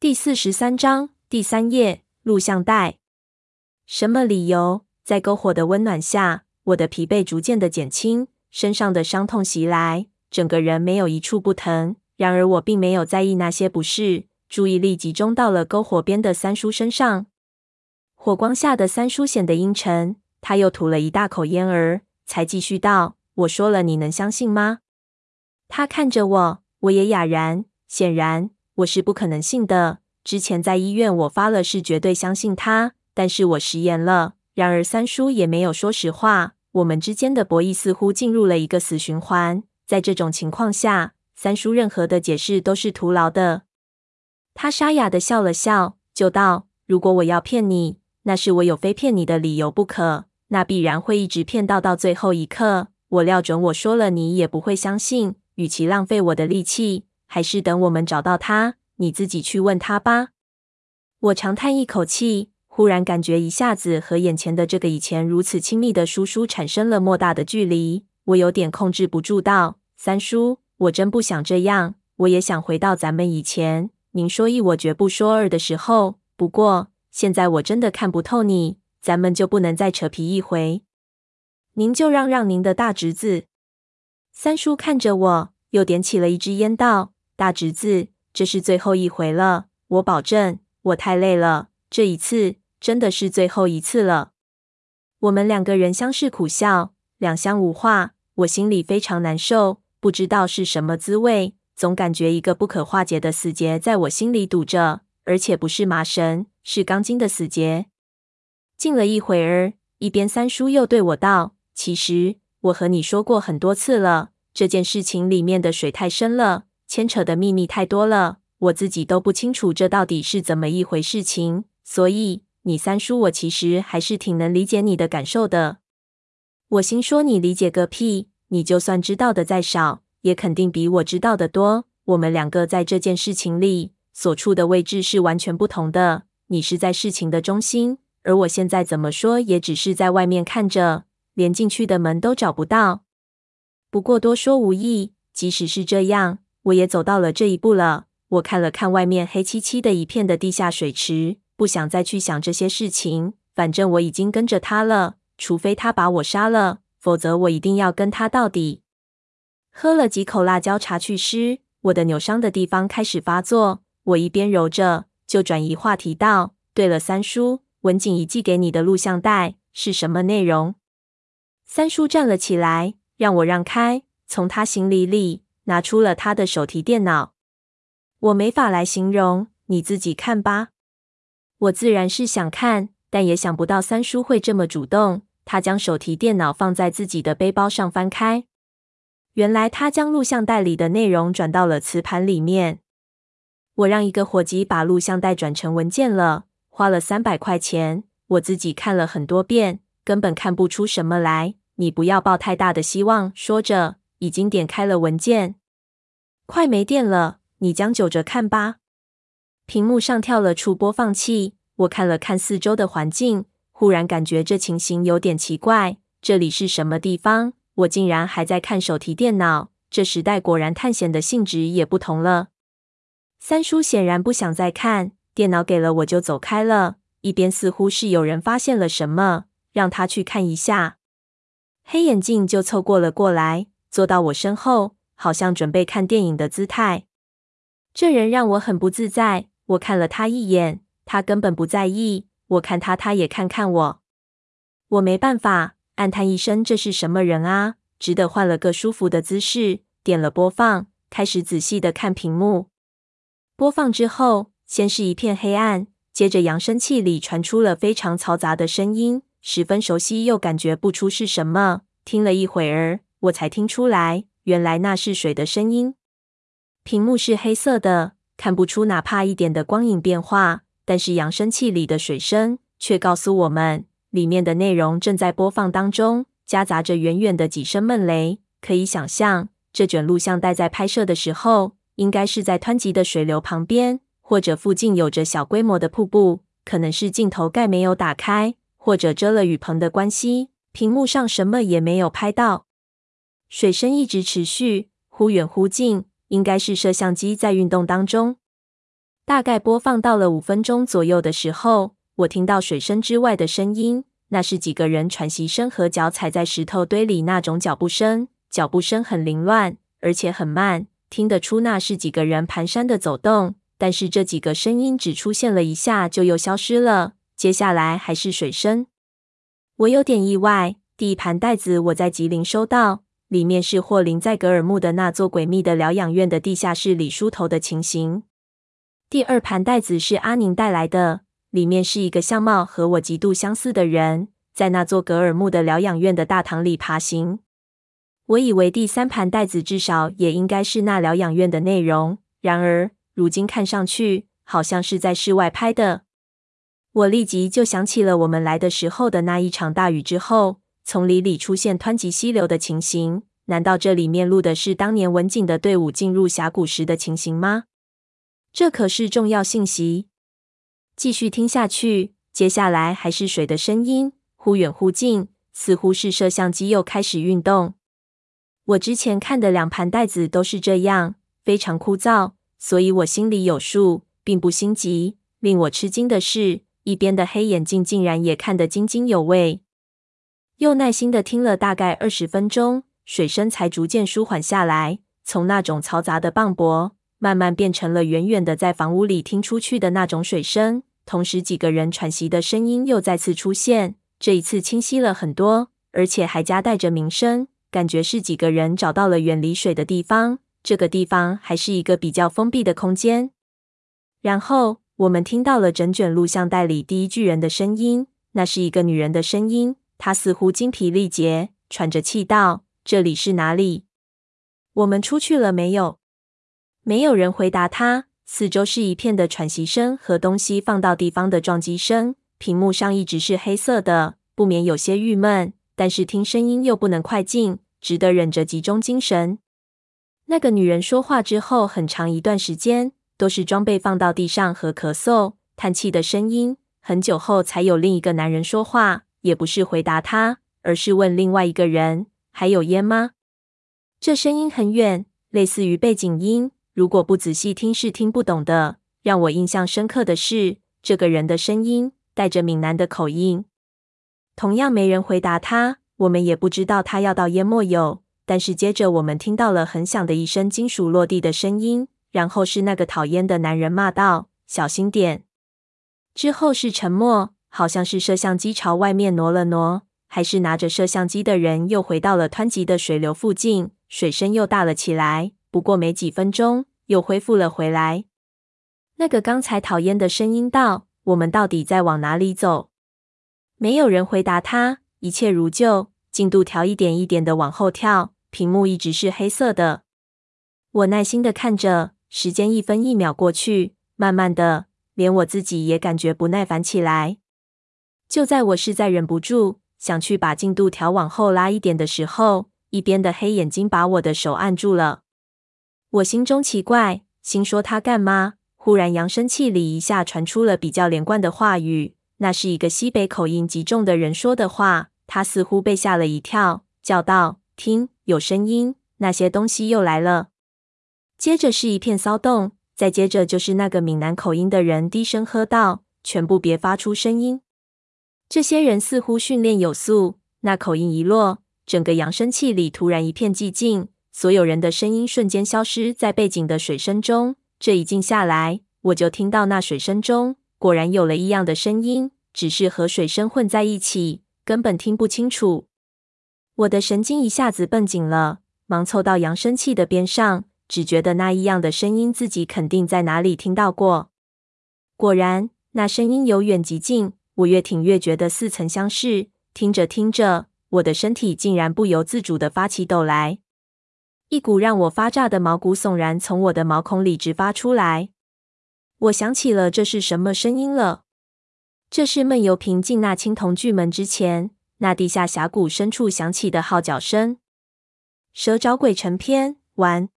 第四十三章第三页录像带。什么理由？在篝火的温暖下，我的疲惫逐渐的减轻，身上的伤痛袭来，整个人没有一处不疼。然而我并没有在意那些不适，注意力集中到了篝火边的三叔身上。火光下的三叔显得阴沉，他又吐了一大口烟儿，才继续道：“我说了，你能相信吗？”他看着我，我也哑然。显然。我是不可能信的。之前在医院，我发了誓，绝对相信他，但是我食言了。然而三叔也没有说实话，我们之间的博弈似乎进入了一个死循环。在这种情况下，三叔任何的解释都是徒劳的。他沙哑的笑了笑，就道：“如果我要骗你，那是我有非骗你的理由不可，那必然会一直骗到到最后一刻。我料准我说了，你也不会相信。与其浪费我的力气。”还是等我们找到他，你自己去问他吧。我长叹一口气，忽然感觉一下子和眼前的这个以前如此亲密的叔叔产生了莫大的距离。我有点控制不住道：“三叔，我真不想这样。我也想回到咱们以前，您说一我绝不说二的时候。不过现在我真的看不透你，咱们就不能再扯皮一回？您就让让您的大侄子。”三叔看着我，又点起了一支烟，道。大侄子，这是最后一回了，我保证，我太累了，这一次真的是最后一次了。我们两个人相视苦笑，两相无话。我心里非常难受，不知道是什么滋味，总感觉一个不可化解的死结在我心里堵着，而且不是麻绳，是钢筋的死结。静了一会儿，一边三叔又对我道：“其实我和你说过很多次了，这件事情里面的水太深了。”牵扯的秘密太多了，我自己都不清楚这到底是怎么一回事情。所以你三叔，我其实还是挺能理解你的感受的。我心说你理解个屁！你就算知道的再少，也肯定比我知道的多。我们两个在这件事情里所处的位置是完全不同的。你是在事情的中心，而我现在怎么说也只是在外面看着，连进去的门都找不到。不过多说无益，即使是这样。我也走到了这一步了。我看了看外面黑漆漆的一片的地下水池，不想再去想这些事情。反正我已经跟着他了，除非他把我杀了，否则我一定要跟他到底。喝了几口辣椒茶去湿，我的扭伤的地方开始发作。我一边揉着，就转移话题道：“对了，三叔，文景怡寄给你的录像带是什么内容？”三叔站了起来，让我让开，从他行李里。拿出了他的手提电脑，我没法来形容，你自己看吧。我自然是想看，但也想不到三叔会这么主动。他将手提电脑放在自己的背包上，翻开，原来他将录像带里的内容转到了磁盘里面。我让一个伙计把录像带转成文件了，花了三百块钱。我自己看了很多遍，根本看不出什么来。你不要抱太大的希望。说着，已经点开了文件。快没电了，你将就着看吧。屏幕上跳了出播放器，我看了看四周的环境，忽然感觉这情形有点奇怪。这里是什么地方？我竟然还在看手提电脑。这时代果然探险的性质也不同了。三叔显然不想再看，电脑给了我就走开了，一边似乎是有人发现了什么，让他去看一下。黑眼镜就凑过了过来，坐到我身后。好像准备看电影的姿态，这人让我很不自在。我看了他一眼，他根本不在意。我看他，他也看看我。我没办法，暗叹一声：“这是什么人啊？”只得换了个舒服的姿势，点了播放，开始仔细的看屏幕。播放之后，先是一片黑暗，接着扬声器里传出了非常嘈杂的声音，十分熟悉，又感觉不出是什么。听了一会儿，我才听出来。原来那是水的声音。屏幕是黑色的，看不出哪怕一点的光影变化。但是扬声器里的水声却告诉我们，里面的内容正在播放当中，夹杂着远远的几声闷雷。可以想象，这卷录像带在拍摄的时候，应该是在湍急的水流旁边，或者附近有着小规模的瀑布。可能是镜头盖没有打开，或者遮了雨棚的关系，屏幕上什么也没有拍到。水声一直持续，忽远忽近，应该是摄像机在运动当中。大概播放到了五分钟左右的时候，我听到水声之外的声音，那是几个人喘息声和脚踩在石头堆里那种脚步声。脚步声很凌乱，而且很慢，听得出那是几个人蹒跚的走动。但是这几个声音只出现了一下，就又消失了。接下来还是水声。我有点意外。第一盘带子我在吉林收到，里面是霍林在格尔木的那座诡秘的疗养院的地下室里梳头的情形。第二盘带子是阿宁带来的，里面是一个相貌和我极度相似的人，在那座格尔木的疗养院的大堂里爬行。我以为第三盘带子至少也应该是那疗养院的内容，然而如今看上去好像是在室外拍的。我立即就想起了我们来的时候的那一场大雨之后。丛林里出现湍急溪流的情形，难道这里面录的是当年文景的队伍进入峡谷时的情形吗？这可是重要信息。继续听下去，接下来还是水的声音，忽远忽近，似乎是摄像机又开始运动。我之前看的两盘带子都是这样，非常枯燥，所以我心里有数，并不心急。令我吃惊的是，一边的黑眼镜竟然也看得津津有味。又耐心的听了大概二十分钟，水声才逐渐舒缓下来。从那种嘈杂的磅礴，慢慢变成了远远的在房屋里听出去的那种水声。同时，几个人喘息的声音又再次出现，这一次清晰了很多，而且还夹带着鸣声，感觉是几个人找到了远离水的地方。这个地方还是一个比较封闭的空间。然后，我们听到了整卷录像带里第一巨人的声音，那是一个女人的声音。他似乎精疲力竭，喘着气道：“这里是哪里？我们出去了没有？”没有人回答他。四周是一片的喘息声和东西放到地方的撞击声。屏幕上一直是黑色的，不免有些郁闷。但是听声音又不能快进，只得忍着集中精神。那个女人说话之后，很长一段时间都是装备放到地上和咳嗽、叹气的声音。很久后，才有另一个男人说话。也不是回答他，而是问另外一个人：“还有烟吗？”这声音很远，类似于背景音。如果不仔细听，是听不懂的。让我印象深刻的是，这个人的声音带着闽南的口音。同样没人回答他，我们也不知道他要到烟没有。但是接着我们听到了很响的一声金属落地的声音，然后是那个讨厌的男人骂道：“小心点！”之后是沉默。好像是摄像机朝外面挪了挪，还是拿着摄像机的人又回到了湍急的水流附近，水声又大了起来。不过没几分钟，又恢复了回来。那个刚才讨厌的声音道：“我们到底在往哪里走？”没有人回答他，一切如旧，进度条一点一点的往后跳，屏幕一直是黑色的。我耐心的看着，时间一分一秒过去，慢慢的，连我自己也感觉不耐烦起来。就在我实在忍不住想去把进度条往后拉一点的时候，一边的黑眼睛把我的手按住了。我心中奇怪，心说他干嘛？忽然扬声器里一下传出了比较连贯的话语，那是一个西北口音极重的人说的话。他似乎被吓了一跳，叫道：“听，有声音，那些东西又来了。”接着是一片骚动，再接着就是那个闽南口音的人低声喝道：“全部别发出声音。”这些人似乎训练有素，那口音一落，整个扬声器里突然一片寂静，所有人的声音瞬间消失在背景的水声中。这一静下来，我就听到那水声中果然有了异样的声音，只是和水声混在一起，根本听不清楚。我的神经一下子绷紧了，忙凑到扬声器的边上，只觉得那异样的声音自己肯定在哪里听到过。果然，那声音由远及近。我越听越觉得似曾相识，听着听着，我的身体竟然不由自主的发起抖来，一股让我发炸的毛骨悚然从我的毛孔里直发出来。我想起了这是什么声音了，这是闷油瓶进那青铜巨门之前，那地下峡谷深处响起的号角声。蛇找鬼成篇完。